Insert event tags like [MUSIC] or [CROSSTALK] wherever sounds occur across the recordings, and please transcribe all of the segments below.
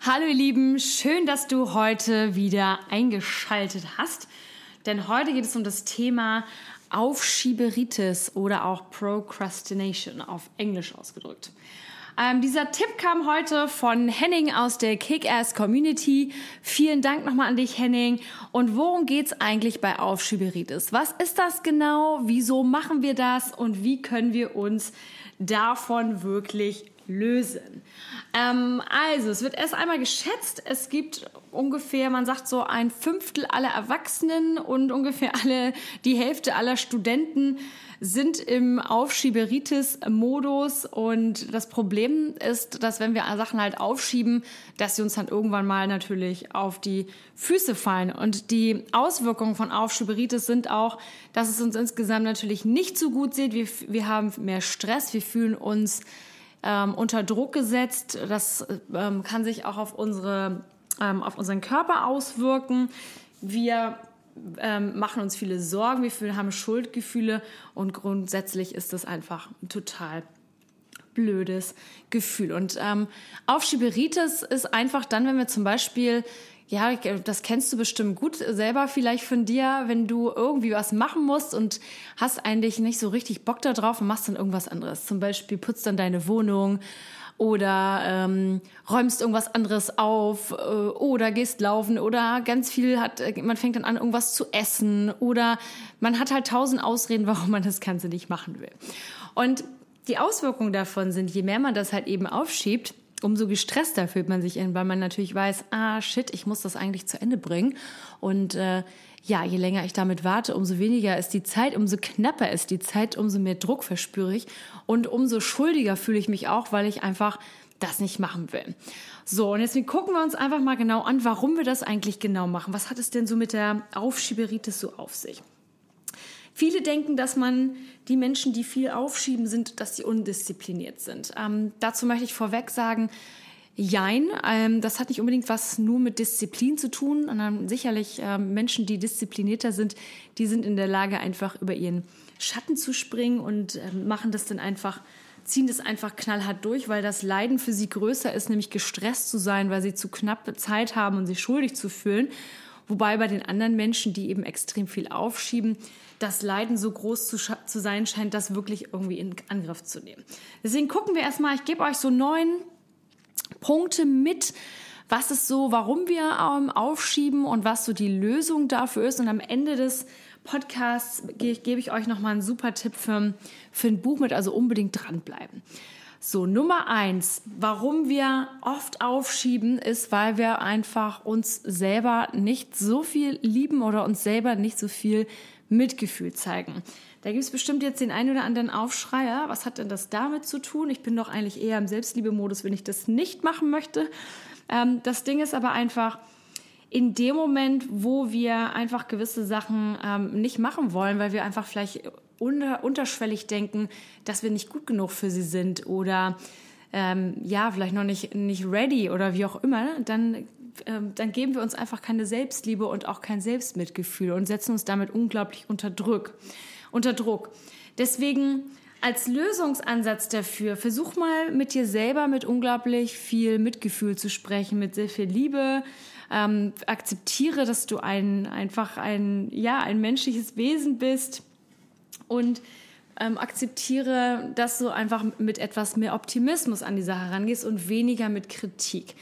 Hallo ihr Lieben, schön, dass du heute wieder eingeschaltet hast. Denn heute geht es um das Thema Aufschieberitis oder auch Procrastination auf Englisch ausgedrückt. Ähm, dieser Tipp kam heute von Henning aus der Kick-Ass Community. Vielen Dank nochmal an dich, Henning. Und worum geht's eigentlich bei Aufschieberitis? Was ist das genau? Wieso machen wir das? Und wie können wir uns davon wirklich lösen? Ähm, also, es wird erst einmal geschätzt, es gibt ungefähr, man sagt so ein Fünftel aller Erwachsenen und ungefähr alle, die Hälfte aller Studenten sind im Aufschieberitis-Modus und das Problem ist, dass wenn wir Sachen halt aufschieben, dass sie uns dann irgendwann mal natürlich auf die Füße fallen. Und die Auswirkungen von Aufschieberitis sind auch, dass es uns insgesamt natürlich nicht so gut sieht. Wir, wir haben mehr Stress, wir fühlen uns ähm, unter Druck gesetzt. Das ähm, kann sich auch auf unsere ähm, auf unseren Körper auswirken. Wir ähm, machen uns viele Sorgen, wir haben Schuldgefühle und grundsätzlich ist das einfach ein total blödes Gefühl. Und ähm, Aufschieberitis ist einfach dann, wenn wir zum Beispiel ja, das kennst du bestimmt gut selber vielleicht von dir, wenn du irgendwie was machen musst und hast eigentlich nicht so richtig Bock darauf und machst dann irgendwas anderes. Zum Beispiel putzt dann deine Wohnung oder ähm, räumst irgendwas anderes auf äh, oder gehst laufen oder ganz viel hat, man fängt dann an, irgendwas zu essen oder man hat halt tausend Ausreden, [LAUGHS] warum man das Ganze nicht machen will. Und die Auswirkungen davon sind, je mehr man das halt eben aufschiebt, umso gestresster fühlt man sich in, weil man natürlich weiß, ah shit, ich muss das eigentlich zu Ende bringen. Und äh, ja, je länger ich damit warte, umso weniger ist die Zeit, umso knapper ist die Zeit, umso mehr Druck verspüre ich und umso schuldiger fühle ich mich auch, weil ich einfach das nicht machen will. So, und jetzt gucken wir uns einfach mal genau an, warum wir das eigentlich genau machen. Was hat es denn so mit der Aufschieberitis so auf sich? Viele denken, dass man die Menschen, die viel aufschieben, sind, dass sie undiszipliniert sind. Ähm, dazu möchte ich vorweg sagen, Jein, ähm, das hat nicht unbedingt was nur mit Disziplin zu tun, sondern sicherlich ähm, Menschen, die disziplinierter sind, die sind in der Lage, einfach über ihren Schatten zu springen und ähm, machen das dann einfach, ziehen das einfach knallhart durch, weil das Leiden für sie größer ist, nämlich gestresst zu sein, weil sie zu knapp Zeit haben und sich schuldig zu fühlen. Wobei bei den anderen Menschen, die eben extrem viel aufschieben, das Leiden so groß zu, zu sein scheint, das wirklich irgendwie in Angriff zu nehmen. Deswegen gucken wir erstmal, ich gebe euch so neun Punkte mit, was ist so, warum wir ähm, aufschieben und was so die Lösung dafür ist. Und am Ende des Podcasts ge gebe ich euch nochmal einen super Tipp für, für ein Buch mit, also unbedingt dranbleiben. So, Nummer eins, warum wir oft aufschieben, ist, weil wir einfach uns selber nicht so viel lieben oder uns selber nicht so viel Mitgefühl zeigen. Da gibt es bestimmt jetzt den einen oder anderen Aufschreier. Was hat denn das damit zu tun? Ich bin doch eigentlich eher im Selbstliebe-Modus, wenn ich das nicht machen möchte. Ähm, das Ding ist aber einfach, in dem Moment, wo wir einfach gewisse Sachen ähm, nicht machen wollen, weil wir einfach vielleicht unter, unterschwellig denken, dass wir nicht gut genug für sie sind oder ähm, ja, vielleicht noch nicht, nicht ready oder wie auch immer, dann, ähm, dann geben wir uns einfach keine Selbstliebe und auch kein Selbstmitgefühl und setzen uns damit unglaublich unter Druck unter Druck. Deswegen als Lösungsansatz dafür, versuch mal mit dir selber mit unglaublich viel Mitgefühl zu sprechen, mit sehr viel Liebe. Ähm, akzeptiere, dass du ein, einfach ein, ja, ein menschliches Wesen bist und ähm, akzeptiere, dass du einfach mit etwas mehr Optimismus an die Sache rangehst und weniger mit Kritik.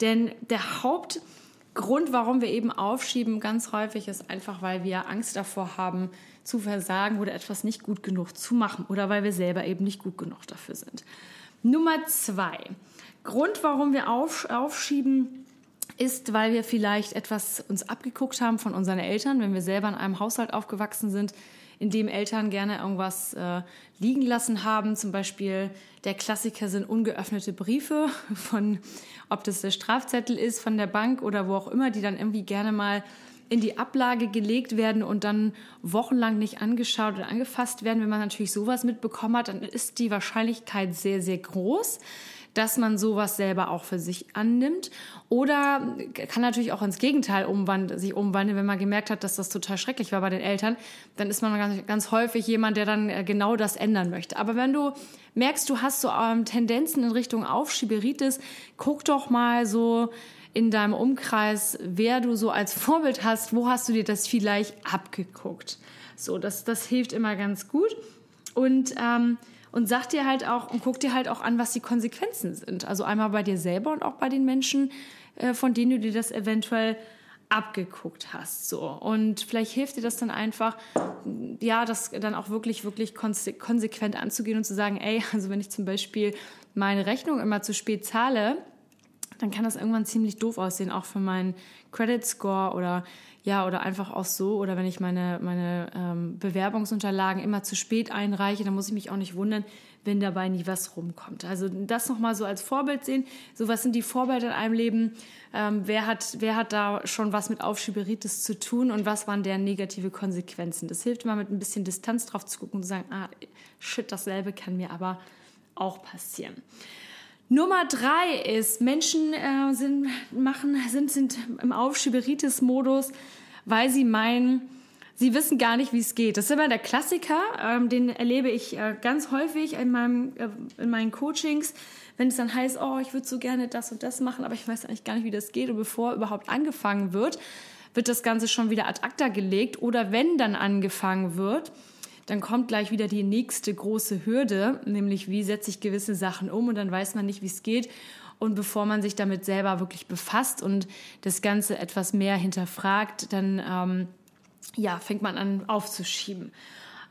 Denn der Hauptgrund, warum wir eben aufschieben, ganz häufig ist einfach, weil wir Angst davor haben, zu versagen oder etwas nicht gut genug zu machen oder weil wir selber eben nicht gut genug dafür sind. Nummer zwei. Grund, warum wir auf, aufschieben, ist, weil wir vielleicht etwas uns abgeguckt haben von unseren Eltern, wenn wir selber in einem Haushalt aufgewachsen sind, in dem Eltern gerne irgendwas äh, liegen lassen haben. Zum Beispiel der Klassiker sind ungeöffnete Briefe [LAUGHS] von, ob das der Strafzettel ist von der Bank oder wo auch immer, die dann irgendwie gerne mal in die Ablage gelegt werden und dann wochenlang nicht angeschaut oder angefasst werden. Wenn man natürlich sowas mitbekommen hat, dann ist die Wahrscheinlichkeit sehr, sehr groß, dass man sowas selber auch für sich annimmt. Oder kann natürlich auch ins Gegenteil umwandeln, sich umwandeln, wenn man gemerkt hat, dass das total schrecklich war bei den Eltern. Dann ist man ganz, ganz häufig jemand, der dann äh, genau das ändern möchte. Aber wenn du merkst, du hast so ähm, Tendenzen in Richtung Aufschieberitis, guck doch mal so in deinem Umkreis, wer du so als [LAUGHS] Vorbild hast, wo hast du dir das vielleicht abgeguckt. So, das, das hilft immer ganz gut. Und ähm, und sag dir halt auch und guck dir halt auch an, was die Konsequenzen sind. Also einmal bei dir selber und auch bei den Menschen, äh, von denen du dir das eventuell abgeguckt hast. So. Und vielleicht hilft dir das dann einfach, ja, das dann auch wirklich, wirklich konsequent anzugehen und zu sagen, ey, [LAUGHS] also wenn ich zum Beispiel meine Rechnung immer zu spät zahle, dann kann das irgendwann ziemlich doof aussehen, auch für meinen Credit Score oder ja, oder einfach auch so, oder wenn ich meine, meine ähm, Bewerbungsunterlagen immer zu spät einreiche, dann muss ich mich auch nicht wundern, wenn dabei nie was rumkommt. Also das nochmal so als Vorbild sehen. So, was sind die Vorbilder in einem Leben? Ähm, wer, hat, wer hat da schon was mit Aufschieberitis zu tun und was waren deren negative Konsequenzen? Das hilft immer mit ein bisschen Distanz drauf zu gucken und zu sagen, ah, shit, dasselbe kann mir aber auch passieren. Nummer drei ist, Menschen äh, sind, machen, sind, sind im Aufschieberitis-Modus, weil sie meinen, sie wissen gar nicht, wie es geht. Das ist immer der Klassiker, ähm, den erlebe ich äh, ganz häufig in, meinem, äh, in meinen Coachings, wenn es dann heißt, oh, ich würde so gerne das und das machen, aber ich weiß eigentlich gar nicht, wie das geht. Und bevor überhaupt angefangen wird, wird das Ganze schon wieder ad acta gelegt. Oder wenn dann angefangen wird, dann kommt gleich wieder die nächste große Hürde, nämlich wie setze ich gewisse Sachen um und dann weiß man nicht, wie es geht. Und bevor man sich damit selber wirklich befasst und das Ganze etwas mehr hinterfragt, dann ähm, ja, fängt man an aufzuschieben.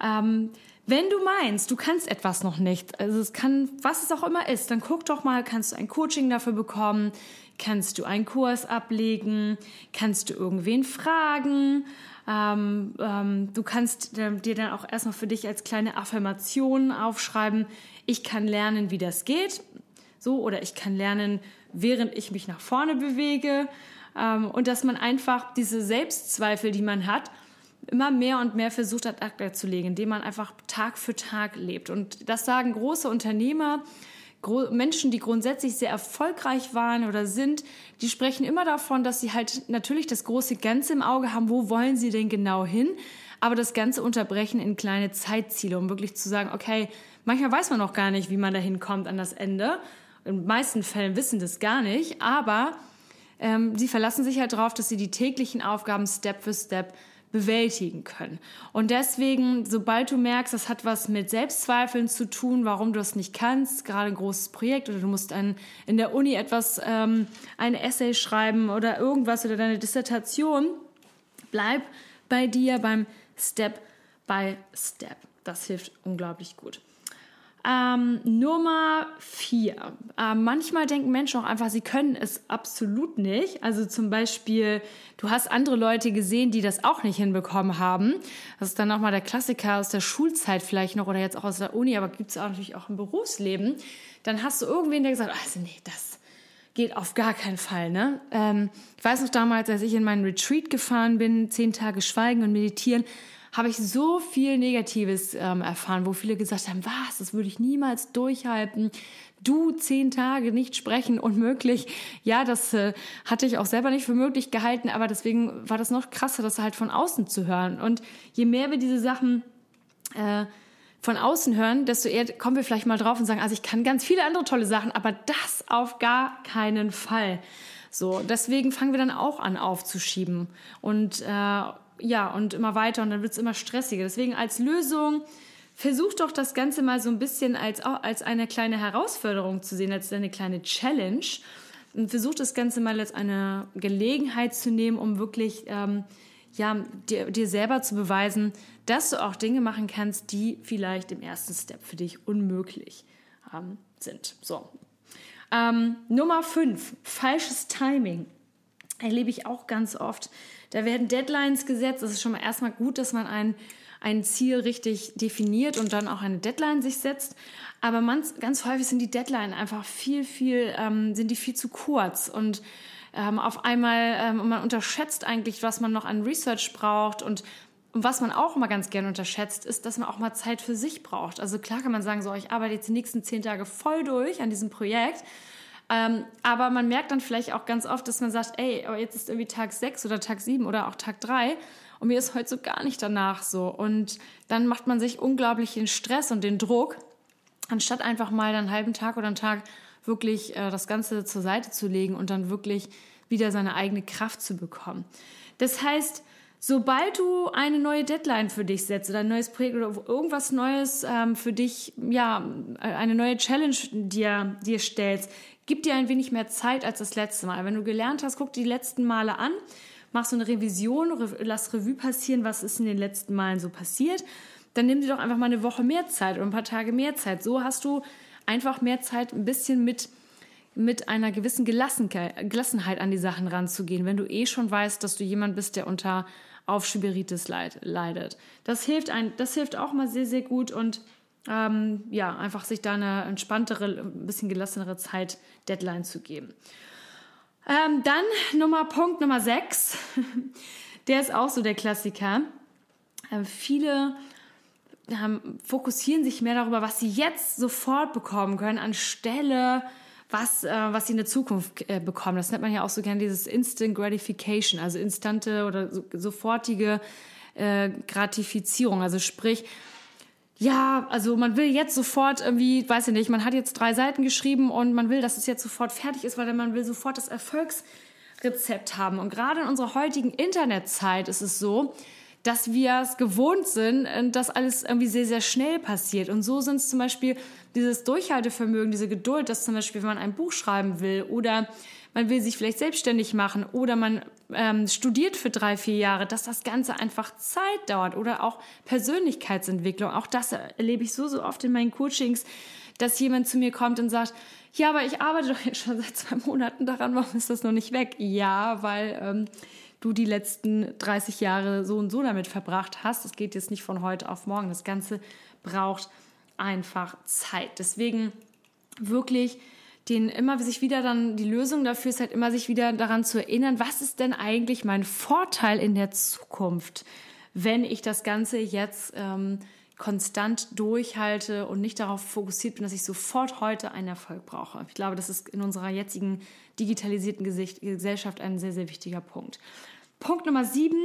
Ähm, wenn du meinst, du kannst etwas noch nicht, also es kann, was es auch immer ist, dann guck doch mal, kannst du ein Coaching dafür bekommen, kannst du einen Kurs ablegen, kannst du irgendwen fragen, ähm, ähm, du kannst dir dann auch erstmal für dich als kleine Affirmation aufschreiben, ich kann lernen, wie das geht, so oder ich kann lernen, während ich mich nach vorne bewege. Ähm, und dass man einfach diese Selbstzweifel, die man hat, immer mehr und mehr versucht hat, abzulegen, indem man einfach Tag für Tag lebt. Und das sagen große Unternehmer, Menschen, die grundsätzlich sehr erfolgreich waren oder sind, die sprechen immer davon, dass sie halt natürlich das große Ganze im Auge haben, wo wollen sie denn genau hin, aber das Ganze unterbrechen in kleine Zeitziele, um wirklich zu sagen, okay, manchmal weiß man noch gar nicht, wie man dahin kommt an das Ende. In meisten Fällen wissen das gar nicht, aber ähm, sie verlassen sich halt darauf, dass sie die täglichen Aufgaben Step für Step bewältigen können. Und deswegen, sobald du merkst, das hat was mit Selbstzweifeln zu tun, warum du es nicht kannst, gerade ein großes Projekt oder du musst ein, in der Uni etwas, ähm, ein Essay schreiben oder irgendwas oder deine Dissertation, bleib bei dir beim Step by Step. Das hilft unglaublich gut. Ähm, Nummer vier. Ähm, manchmal denken Menschen auch einfach, sie können es absolut nicht. Also zum Beispiel, du hast andere Leute gesehen, die das auch nicht hinbekommen haben. Das ist dann nochmal der Klassiker aus der Schulzeit vielleicht noch oder jetzt auch aus der Uni, aber gibt es auch natürlich auch im Berufsleben. Dann hast du irgendwen, der gesagt also nee, das geht auf gar keinen Fall. Ne? Ähm, ich weiß noch damals, als ich in meinen Retreat gefahren bin, zehn Tage Schweigen und Meditieren, habe ich so viel Negatives ähm, erfahren, wo viele gesagt haben, was, das würde ich niemals durchhalten. Du zehn Tage nicht sprechen, unmöglich. Ja, das äh, hatte ich auch selber nicht für möglich gehalten, aber deswegen war das noch krasser, das halt von außen zu hören. Und je mehr wir diese Sachen äh, von außen hören, desto eher kommen wir vielleicht mal drauf und sagen, also ich kann ganz viele andere tolle Sachen, aber das auf gar keinen Fall. So, deswegen fangen wir dann auch an aufzuschieben und äh, ja, und immer weiter und dann wird es immer stressiger. Deswegen als Lösung, versuch doch das Ganze mal so ein bisschen als, als eine kleine Herausforderung zu sehen, als eine kleine Challenge. Und versuch das Ganze mal als eine Gelegenheit zu nehmen, um wirklich ähm, ja, dir, dir selber zu beweisen, dass du auch Dinge machen kannst, die vielleicht im ersten Step für dich unmöglich ähm, sind. So. Ähm, Nummer 5, falsches Timing. Erlebe ich auch ganz oft da werden Deadlines gesetzt. Es ist schon mal erstmal gut, dass man ein, ein Ziel richtig definiert und dann auch eine Deadline sich setzt. Aber man, ganz häufig sind die Deadline einfach viel, viel, ähm, sind die viel zu kurz und ähm, auf einmal, ähm, man unterschätzt eigentlich, was man noch an Research braucht und und was man auch mal ganz gerne unterschätzt, ist, dass man auch mal Zeit für sich braucht. Also klar kann man sagen, so, ich arbeite jetzt die nächsten zehn Tage voll durch an diesem Projekt. Ähm, aber man merkt dann vielleicht auch ganz oft, dass man sagt, ey, jetzt ist irgendwie Tag sechs oder Tag sieben oder auch Tag drei und mir ist heute so gar nicht danach so. Und dann macht man sich unglaublich den Stress und den Druck, anstatt einfach mal einen halben Tag oder einen Tag wirklich äh, das Ganze zur Seite zu legen und dann wirklich wieder seine eigene Kraft zu bekommen. Das heißt, sobald du eine neue Deadline für dich setzt oder ein neues Projekt oder irgendwas Neues ähm, für dich, ja, eine neue Challenge dir, dir stellst, gib dir ein wenig mehr Zeit als das letzte Mal. Wenn du gelernt hast, guck die letzten Male an, mach so eine Revision, lass Revue passieren, was ist in den letzten Malen so passiert. Dann nimm dir doch einfach mal eine Woche mehr Zeit oder ein paar Tage mehr Zeit. So hast du einfach mehr Zeit, ein bisschen mit mit einer gewissen Gelassenheit an die Sachen ranzugehen, wenn du eh schon weißt, dass du jemand bist, der unter Aufschieberitis leidet. Das hilft, ein, das hilft auch mal sehr, sehr gut und ähm, ja, einfach sich da eine entspanntere, ein bisschen gelassenere Zeit Deadline zu geben. Ähm, dann Nummer, Punkt Nummer 6. [LAUGHS] der ist auch so der Klassiker. Äh, viele ähm, fokussieren sich mehr darüber, was sie jetzt sofort bekommen können, anstelle was, äh, was sie in der Zukunft äh, bekommen. Das nennt man ja auch so gerne dieses Instant Gratification, also instante oder so, sofortige äh, Gratifizierung. Also sprich, ja, also man will jetzt sofort irgendwie, weiß ich nicht, man hat jetzt drei Seiten geschrieben und man will, dass es jetzt sofort fertig ist, weil man will sofort das Erfolgsrezept haben. Und gerade in unserer heutigen Internetzeit ist es so, dass wir es gewohnt sind, äh, dass alles irgendwie sehr, sehr schnell passiert. Und so sind es zum Beispiel dieses Durchhaltevermögen, diese Geduld, dass zum Beispiel, wenn man ein Buch schreiben will oder man will sich vielleicht selbstständig machen oder man ähm, studiert für drei, vier Jahre, dass das Ganze einfach Zeit dauert oder auch Persönlichkeitsentwicklung. Auch das erlebe ich so, so oft in meinen Coachings, dass jemand zu mir kommt und sagt, ja, aber ich arbeite doch jetzt schon seit zwei Monaten daran, warum ist das noch nicht weg? Ja, weil ähm, du die letzten 30 Jahre so und so damit verbracht hast. Es geht jetzt nicht von heute auf morgen. Das Ganze braucht einfach Zeit. Deswegen wirklich den immer sich wieder dann die Lösung dafür ist halt immer sich wieder daran zu erinnern, was ist denn eigentlich mein Vorteil in der Zukunft, wenn ich das Ganze jetzt ähm, konstant durchhalte und nicht darauf fokussiert bin, dass ich sofort heute einen Erfolg brauche. Ich glaube, das ist in unserer jetzigen digitalisierten Gesellschaft ein sehr, sehr wichtiger Punkt. Punkt Nummer sieben.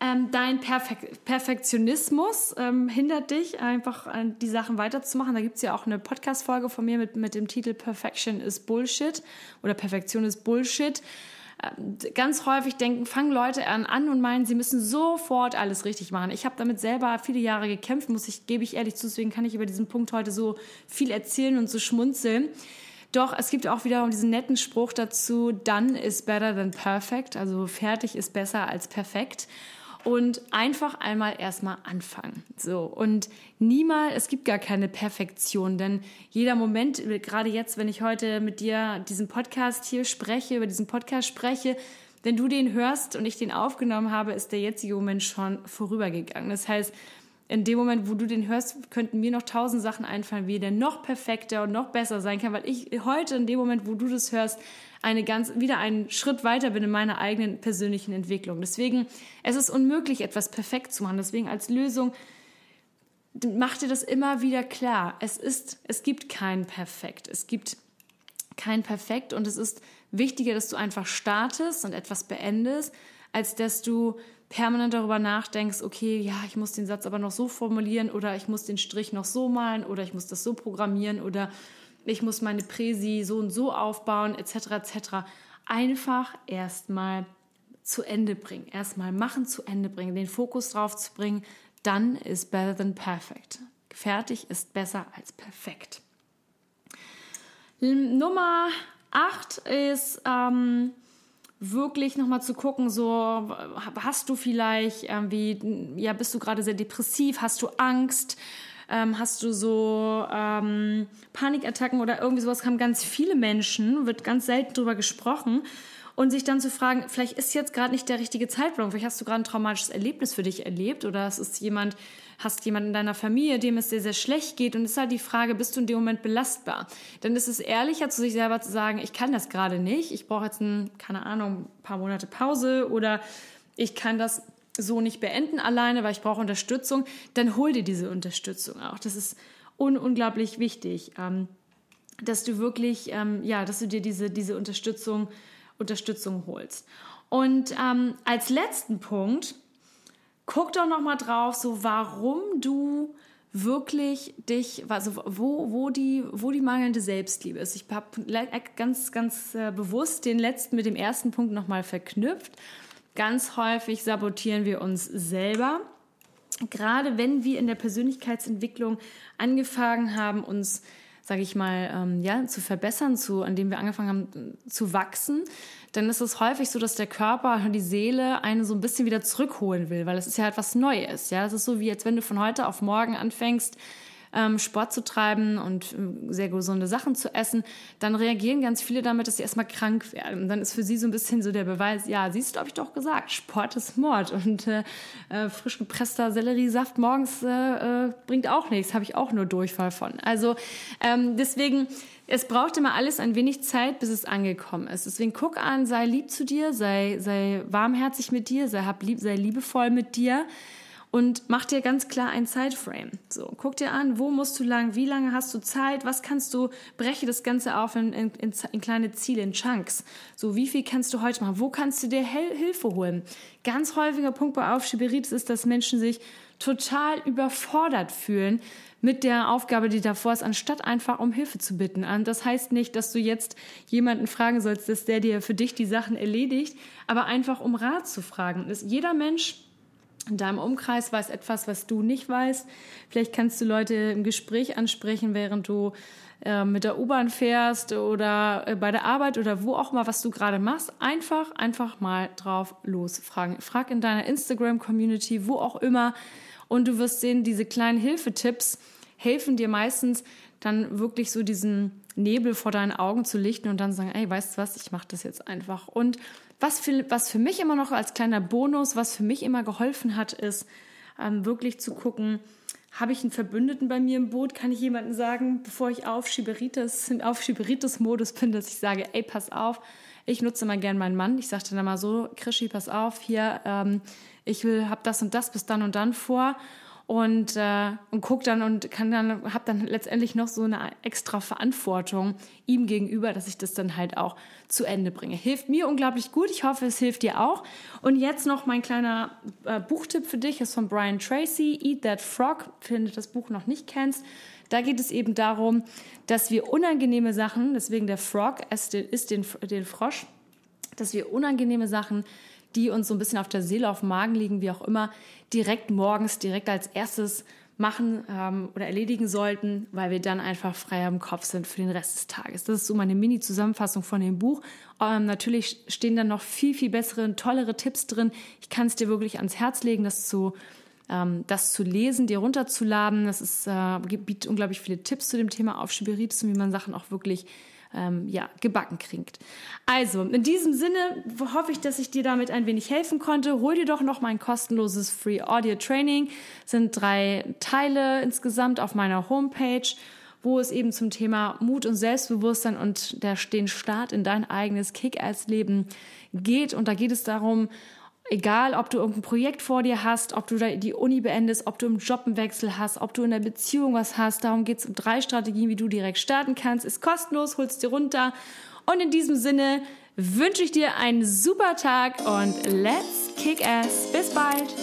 Ähm, dein Perfek Perfektionismus ähm, hindert dich, einfach äh, die Sachen weiterzumachen. Da gibt es ja auch eine Podcast-Folge von mir mit, mit dem Titel Perfection is Bullshit oder Perfektion ist Bullshit. Äh, ganz häufig denken, fangen Leute an, an und meinen, sie müssen sofort alles richtig machen. Ich habe damit selber viele Jahre gekämpft, muss ich, gebe ich ehrlich zu, deswegen kann ich über diesen Punkt heute so viel erzählen und so schmunzeln. Doch es gibt auch wiederum diesen netten Spruch dazu, done is better than perfect, also fertig ist besser als perfekt. Und einfach einmal erstmal anfangen. So. Und niemals, es gibt gar keine Perfektion, denn jeder Moment, gerade jetzt, wenn ich heute mit dir diesen Podcast hier spreche, über diesen Podcast spreche, wenn du den hörst und ich den aufgenommen habe, ist der jetzige Moment schon vorübergegangen. Das heißt, in dem Moment, wo du den hörst, könnten mir noch tausend Sachen einfallen, wie der noch perfekter und noch besser sein kann, weil ich heute in dem Moment, wo du das hörst, eine ganz, wieder einen Schritt weiter bin in meiner eigenen persönlichen Entwicklung. Deswegen, es ist unmöglich, etwas perfekt zu machen. Deswegen als Lösung, mach dir das immer wieder klar. Es ist, es gibt kein Perfekt. Es gibt kein Perfekt und es ist wichtiger, dass du einfach startest und etwas beendest, als dass du permanent darüber nachdenkst, okay, ja, ich muss den Satz aber noch so formulieren oder ich muss den Strich noch so malen oder ich muss das so programmieren oder ich muss meine Präsi so und so aufbauen, etc., etc. Einfach erstmal zu Ende bringen. Erstmal machen, zu Ende bringen, den Fokus drauf zu bringen, dann ist better than perfect. Fertig ist besser als perfekt. Nummer 8 ist, ähm, wirklich nochmal zu gucken, so hast du vielleicht irgendwie, ja, bist du gerade sehr depressiv, hast du Angst, ähm, hast du so ähm, Panikattacken oder irgendwie sowas, haben ganz viele Menschen, wird ganz selten drüber gesprochen. und sich dann zu fragen, vielleicht ist jetzt gerade nicht der richtige Zeitpunkt, vielleicht hast du gerade ein traumatisches Erlebnis für dich erlebt oder es ist jemand, hast jemanden in deiner Familie, dem es sehr, sehr schlecht geht und ist halt die Frage, bist du in dem Moment belastbar? Dann ist es ehrlicher zu sich selber zu sagen, ich kann das gerade nicht, ich brauche jetzt ein, keine Ahnung, ein paar Monate Pause oder ich kann das so nicht beenden alleine, weil ich brauche Unterstützung, dann hol dir diese Unterstützung auch. Das ist un unglaublich wichtig, ähm, dass du wirklich, ähm, ja, dass du dir diese, diese Unterstützung, Unterstützung holst. Und ähm, als letzten Punkt, guck doch noch mal drauf, so warum du wirklich dich, also wo, wo, die, wo die mangelnde Selbstliebe ist. Ich habe ganz, ganz äh, bewusst den letzten mit dem ersten Punkt nochmal verknüpft. Ganz häufig sabotieren wir uns selber. Gerade wenn wir in der Persönlichkeitsentwicklung angefangen haben, uns sage ich mal, ähm, ja, zu verbessern, zu, an dem wir angefangen haben zu wachsen, dann ist es häufig so, dass der Körper und die Seele einen so ein bisschen wieder zurückholen will, weil es ist ja etwas Neues. Ja, es ist so wie jetzt, wenn du von heute auf morgen anfängst, ähm, Sport zu treiben und äh, sehr gesunde Sachen zu essen, dann reagieren ganz viele damit, dass sie erstmal krank werden. Und dann ist für sie so ein bisschen so der Beweis, ja, siehst du, habe ich doch gesagt, Sport ist Mord. Und äh, äh, frisch gepresster Selleriesaft morgens äh, äh, bringt auch nichts, habe ich auch nur Durchfall von. Also ähm, deswegen, es braucht immer alles ein wenig Zeit, bis es angekommen ist. Deswegen guck an, sei lieb zu dir, sei, sei warmherzig mit dir, sei, hab lieb, sei liebevoll mit dir und mach dir ganz klar ein Zeitframe. So, guck dir an, wo musst du lang, wie lange hast du Zeit, was kannst du, breche das Ganze auf in, in, in kleine Ziele, in Chunks. So, wie viel kannst du heute machen? Wo kannst du dir Hel Hilfe holen? Ganz häufiger Punkt bei Aufschieberitis ist, dass Menschen sich total überfordert fühlen mit der Aufgabe, die davor ist, anstatt einfach um Hilfe zu bitten. Und das heißt nicht, dass du jetzt jemanden fragen sollst, dass der dir für dich die Sachen erledigt, aber einfach um Rat zu fragen. Jeder Mensch in deinem Umkreis weiß etwas, was du nicht weißt. Vielleicht kannst du Leute im Gespräch ansprechen, während du äh, mit der U-Bahn fährst oder äh, bei der Arbeit oder wo auch mal, was du gerade machst. Einfach, einfach mal drauf losfragen. Frag in deiner Instagram-Community, wo auch immer. Und du wirst sehen, diese kleinen Hilfetipps helfen dir meistens dann wirklich so diesen Nebel vor deinen Augen zu lichten und dann sagen, ey, weißt du was, ich mache das jetzt einfach. Und was für, was für mich immer noch als kleiner Bonus, was für mich immer geholfen hat, ist ähm, wirklich zu gucken, habe ich einen Verbündeten bei mir im Boot? Kann ich jemandem sagen, bevor ich auf Schieberitis, auf Schieberitis-Modus bin, dass ich sage, ey, pass auf, ich nutze mal gern meinen Mann. Ich sagte dann mal so, Krischi, pass auf, hier, ähm, ich will, hab das und das bis dann und dann vor und, äh, und guck dann und kann dann, hab dann letztendlich noch so eine extra Verantwortung ihm gegenüber, dass ich das dann halt auch zu Ende bringe. Hilft mir unglaublich gut. Ich hoffe, es hilft dir auch. Und jetzt noch mein kleiner äh, Buchtipp für dich ist von Brian Tracy, Eat That Frog, wenn du das Buch noch nicht kennst. Da geht es eben darum, dass wir unangenehme Sachen, deswegen der Frog ist den, ist den, den Frosch, dass wir unangenehme Sachen die uns so ein bisschen auf der Seele, auf dem Magen liegen, wie auch immer, direkt morgens, direkt als erstes machen ähm, oder erledigen sollten, weil wir dann einfach freier im Kopf sind für den Rest des Tages. Das ist so meine Mini-Zusammenfassung von dem Buch. Ähm, natürlich stehen dann noch viel, viel bessere, tollere Tipps drin. Ich kann es dir wirklich ans Herz legen, das zu, ähm, das zu lesen, dir runterzuladen. Das ist, äh, bietet unglaublich viele Tipps zu dem Thema Aufschieberitis und wie man Sachen auch wirklich ähm, ja, gebacken kriegt. Also, in diesem Sinne hoffe ich, dass ich dir damit ein wenig helfen konnte. Hol dir doch noch mein kostenloses Free Audio Training. Sind drei Teile insgesamt auf meiner Homepage wo es eben zum Thema Mut und Selbstbewusstsein und der, den Start in dein eigenes Kick-Ass-Leben geht. Und da geht es darum, Egal, ob du irgendein Projekt vor dir hast, ob du die Uni beendest, ob du im Job einen Wechsel hast, ob du in der Beziehung was hast. Darum geht es um drei Strategien, wie du direkt starten kannst. Ist kostenlos, holst dir runter. Und in diesem Sinne wünsche ich dir einen super Tag und let's kick ass. Bis bald.